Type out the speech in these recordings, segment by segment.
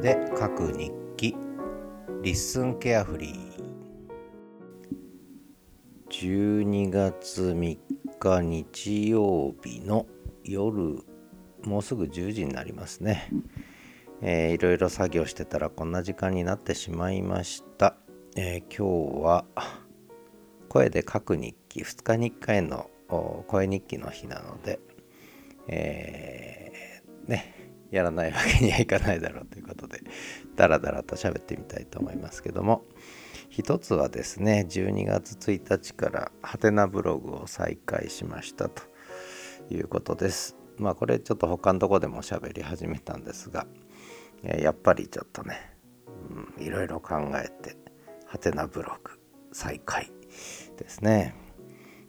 で書く日記。リッスンケアフリー。12月3日日曜日の夜もうすぐ10時になりますね、えー、いろいろ作業してたらこんな時間になってしまいました、えー、今日は声で書く日記。2日に1回の声日記の日なので、えー、ねやらないわけにはいかないだろうということでダラダラと喋ってみたいと思いますけども。一つはですね12月1日からハテナブログを再開しましたということです。まあこれちょっと他のとこでも喋り始めたんですがやっぱりちょっとね、うん、いろいろ考えてハテナブログ再開ですね、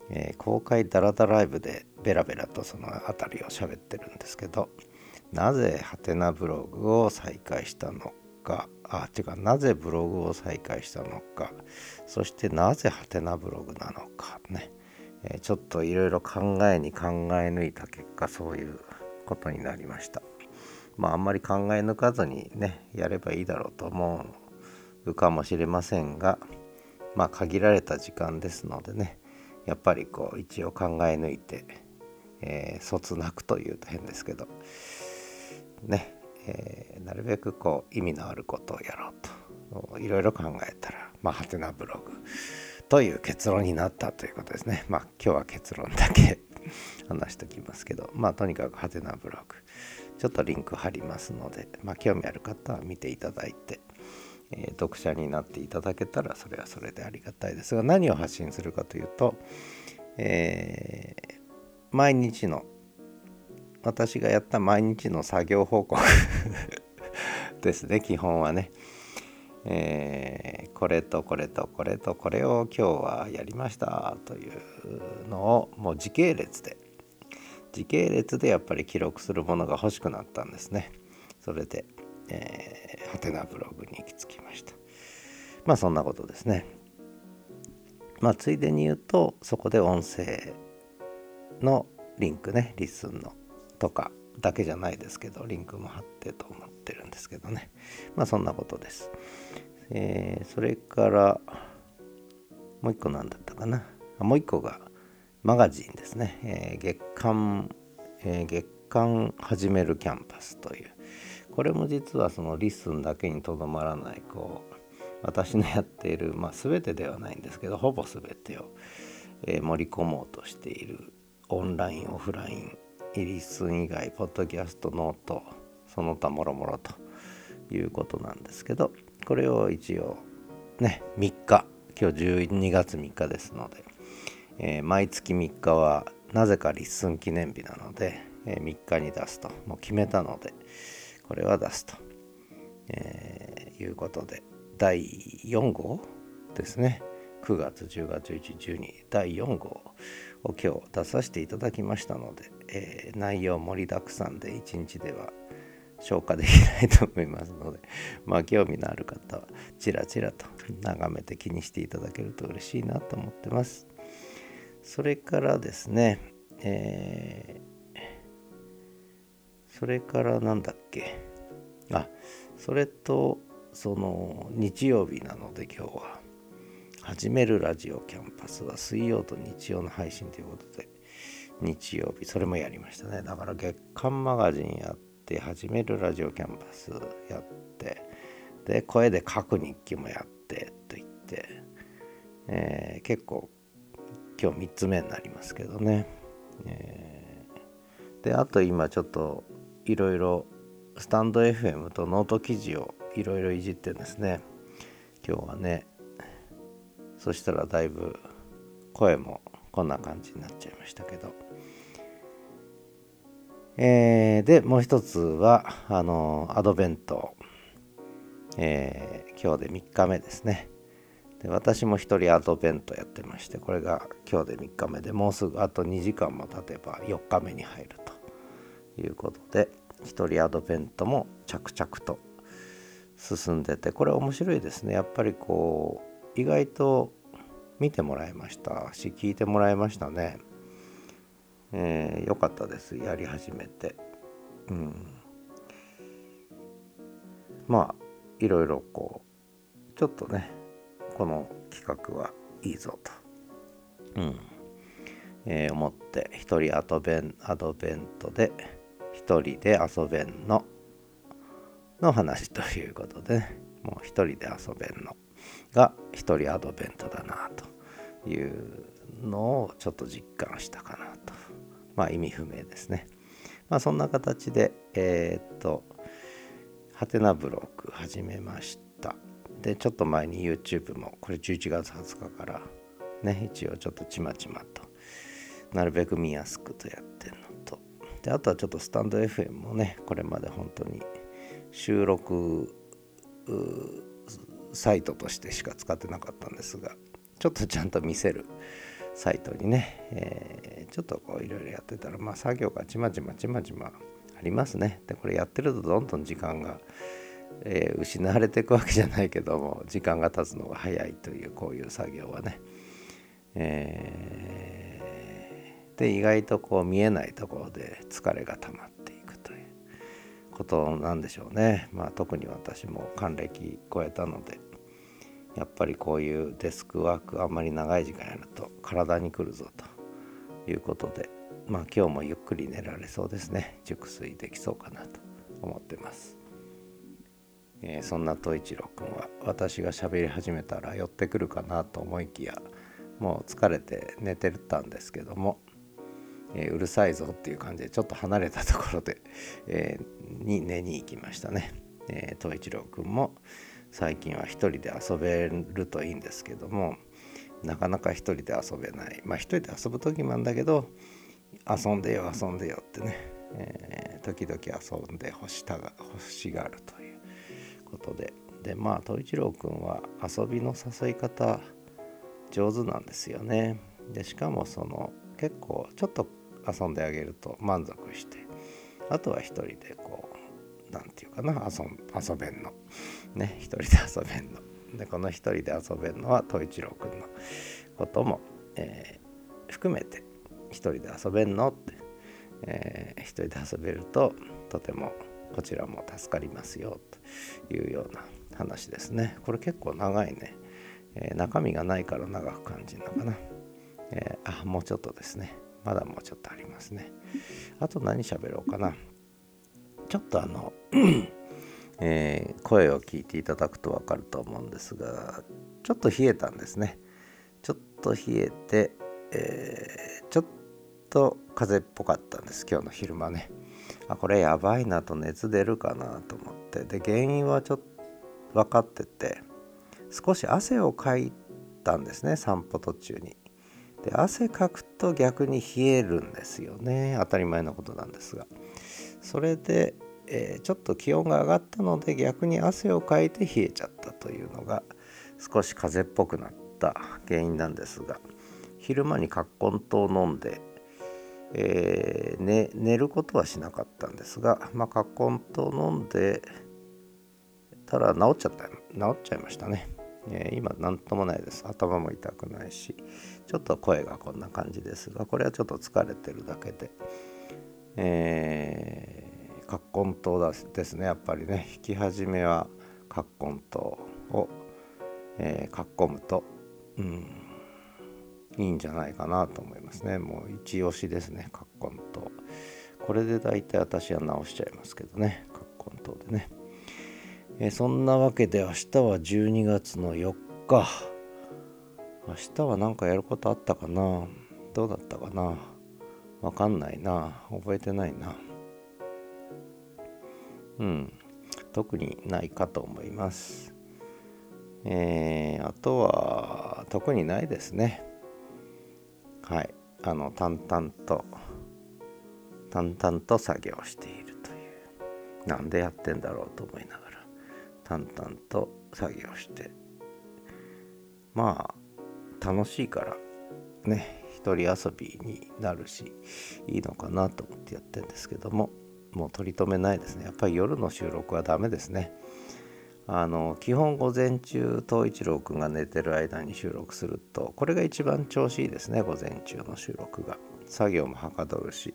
えー、公開ダラダライブでベラベラとその辺りを喋ってるんですけどなぜハテナブログを再開したのか。あ違う。なぜブログを再開したのか。そしてなぜハテナブログなのかね、えー、ちょっといろいろ考えに考え抜いた結果そういうことになりました。まああんまり考え抜かずにねやればいいだろうと思うかもしれませんがまあ限られた時間ですのでねやっぱりこう一応考え抜いて、えー、そつなくというと変ですけど。ね、えー、なるべくこう意味のあることをやろうと。いろいろ考えたらまあハテナブログという結論になったということですね。まあ今日は結論だけ 話しときますけどまあとにかくハテナブログちょっとリンク貼りますのでまあ興味ある方は見ていただいてえー、読者になっていただけたらそれはそれでありがたいですが何を発信するかというと、えー、毎日の私がやった毎日の作業報告 ですね基本はね、えー、これとこれとこれとこれを今日はやりましたというのをもう時系列で時系列でやっぱり記録するものが欲しくなったんですね。それで、えー、ハテナブログに行き着きました。まあそんなことですね。まあついでに言うとそこで音声のリンクねリスンのとかだけじゃないですけどリンクも貼ってと思ってるんですけどね。まあそんなことです、えー、それからもう一個何だったかな。もう一個がマガジンですね、えー、月刊、えー、月刊始める Camp@Us という。これも実はその LISTEN だけにとどまらないこう私のやっている、まあ、全てではないんですけどほぼ全てを、えー、盛り込もうとしているオンラインオフライン LISTEN 以外ポッドキャストノートその他もろもろということなんですけどこれを一応ね3日今日12月3日ですので、えー、毎月3日はなぜか立寸記念日なので、えー、3日に出すともう決めたのでこれは出すと、えー、いうことで第4号ですね。9月10月11、12第4号を今日出させていただきましたので、えー、内容盛りだくさんで1日では消化できないと思いますので、まあ興味のある方はチラチラと眺めて気にしていただけると嬉しいなと思ってます。それからですね、えー、それからなんだっけ、あ、それとその日曜日なので今日は始めるラジオキャンパスは水曜と日曜の配信ということで、日曜日、それもやりましたね。だから月刊マガジンやって、始めるラジオ Camp@Us やって、で、声で書く日記もやってと言って、えー、結構今日3つ目になりますけどね。えー、で、あと今ちょっといろいろスタンド FM とノート記事をいろいろいじってですね、今日はね、そしたらだいぶ声もこんな感じになっちゃいましたけど。えー、で、もう一つは、あの、アドベント、えー、今日で3日目ですね。で私も一人アドベントやってまして、これが今日で3日目でもうすぐあと2時間も経てば4日目に入るということで、一人アドベントも着々と進んでて、これ面白いですね。やっぱりこう、意外と見てもらいました。し聞いてもらいましたね。えー、よかったです。やり始めて。うん。まあいろいろこうちょっとねこの企画はいいぞと、うん。えー、思って一人アドベンアドベントで一人で遊べんの。の話ということで、ね、もう一人で遊べんの。が一人アドベントだなと。いうのをちょっと実感したかなと。まあ意味不明ですね。まあそんな形でえー、っとハテナブログ始めました。でちょっと前に YouTube もこれ11月20日からね一応ちょっとちまちまとなるべく見やすくとやってるのと。であとはちょっとスタンド FM もねこれまで本当に収録サイトとしてしか使ってなかったんですがちょっとちゃんと見せるサイトにね、えー、ちょっとこういろいろやってたらまあ作業がちまちまちまちまありますね。でこれやってるとどんどん時間が、えー、失われていくわけじゃないけども時間が経つのが早いというこういう作業はね、えー、で意外とこう見えないところで疲れが溜まっていくということなんでしょうね。まあ特に私も還暦超えたのでやっぱりこういうデスクワークあんまり長い時間やると体にくるぞということでまあ今日もゆっくり寝られそうですね。熟睡できそうかなと思ってます、えー、そんな東一郎くんは私が喋り始めたら寄ってくるかなと思いきやもう疲れて寝てたんですけども、えー、うるさいぞっていう感じでちょっと離れたところで、えー、に寝に行きましたね、えー、一郎くんも最近は一人で遊べるといいんですけどもなかなか一人で遊べない。まあ一人で遊ぶ時もあるんだけど遊んでよ遊んでよってね、えー、時々遊んで欲したが欲しがるということで。でまあ東一郎くんは遊びの誘い方上手なんですよね。でしかもその結構ちょっと遊んであげると満足してあとは一人でこう何て言うかな遊遊べんの。ね一人で遊べんの。でこの一人で遊べんのは統一郎くんのことも、えー、含めて一人で遊べんのって、えー、一人で遊べるととてもこちらも助かりますよというような話ですね。これ結構長いね、えー、中身がないから長く感じるのかな、えー、あもうちょっとですね。まだもうちょっとありますね。あと何喋ろうかな。ちょっとあの えー、声を聞いていただくと分かると思うんですがちょっと冷えたんですね。ちょっと冷えて、えー、ちょっと風邪っぽかったんです今日の昼間ね。あこれやばいなと熱出るかなと思って。で原因はちょっと分かってて少し汗をかいたんですね散歩途中に。で汗かくと逆に冷えるんですよね。当たり前のことなんですがそれで、えー、ちょっと気温が上がったので逆に汗をかいて冷えちゃったというのが少し風邪っぽくなった原因なんですが昼間に葛根湯を飲んで、えーね、寝ることはしなかったんですが、まあ、葛根湯を飲んでたら治っちゃった治っちゃいましたね。え、今何ともないです。頭も痛くないしちょっと声がこんな感じですがこれはちょっと疲れてるだけで。えー、葛根湯ですねやっぱりね。弾き始めは葛根湯を、えー、かっこむと、うん、いいんじゃないかなと思いますね。もう一押しですね葛根湯。これで大体私は直しちゃいますけどね葛根湯でね、えー、そんなわけで明日は12月の4日。明日は何かやることあったかな？どうだったかな？わかんないな。覚えてないな。うん。特にないかと思います。えー、あとは特にないですね。はい。あの淡々と。淡々と作業しているという。なんでやってんだろうと思いながら。淡々と作業して。まあ楽しいから。ね。一人遊びになるしいいのかなと思ってやってるんですけども。もう取り留めないですね。やっぱり夜の収録はダメですね。あの基本午前中東一郎くんが寝てる間に収録するとこれが一番調子いいですね午前中の収録が。作業もはかどるし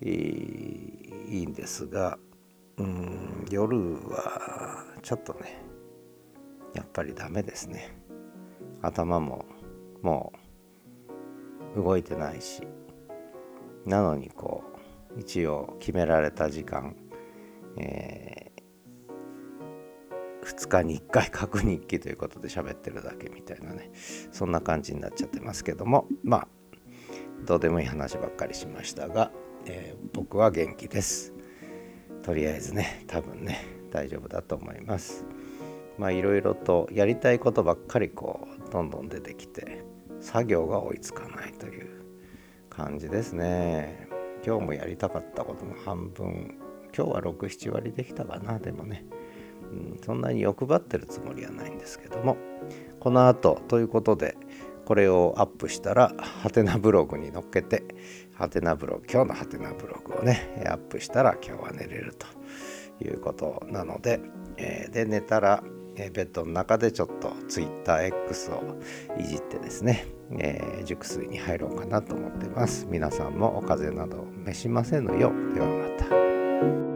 いいんですがうん夜はちょっとねやっぱりダメですね。頭ももう動いてないし。なのにこう一応決められた時間、えー、2日に1回書く日記ということで喋ってるだけみたいなね。そんな感じになっちゃってますけども。まあどうでもいい話ばっかりしましたが、えー、僕は元気です。とりあえずね多分ね大丈夫だと思います。まあいろいろとやりたいことばっかりこうどんどん出てきて作業が追いつかないという感じですね。今日もやりたかったことの半分。今日は67割できたかなでもね、うん、そんなに欲張ってるつもりはないんですけども。この後ということでこれをアップしたらハテナブログに載っけてハテナブログ今日のハテナブログをねアップしたら今日は寝れるということなので、えー、で寝たらえベッドの中でちょっと TwitterX をいじってですね、えー、熟睡に入ろうかなと思ってます。皆さんもお風邪など召しませんのよ。ではまた。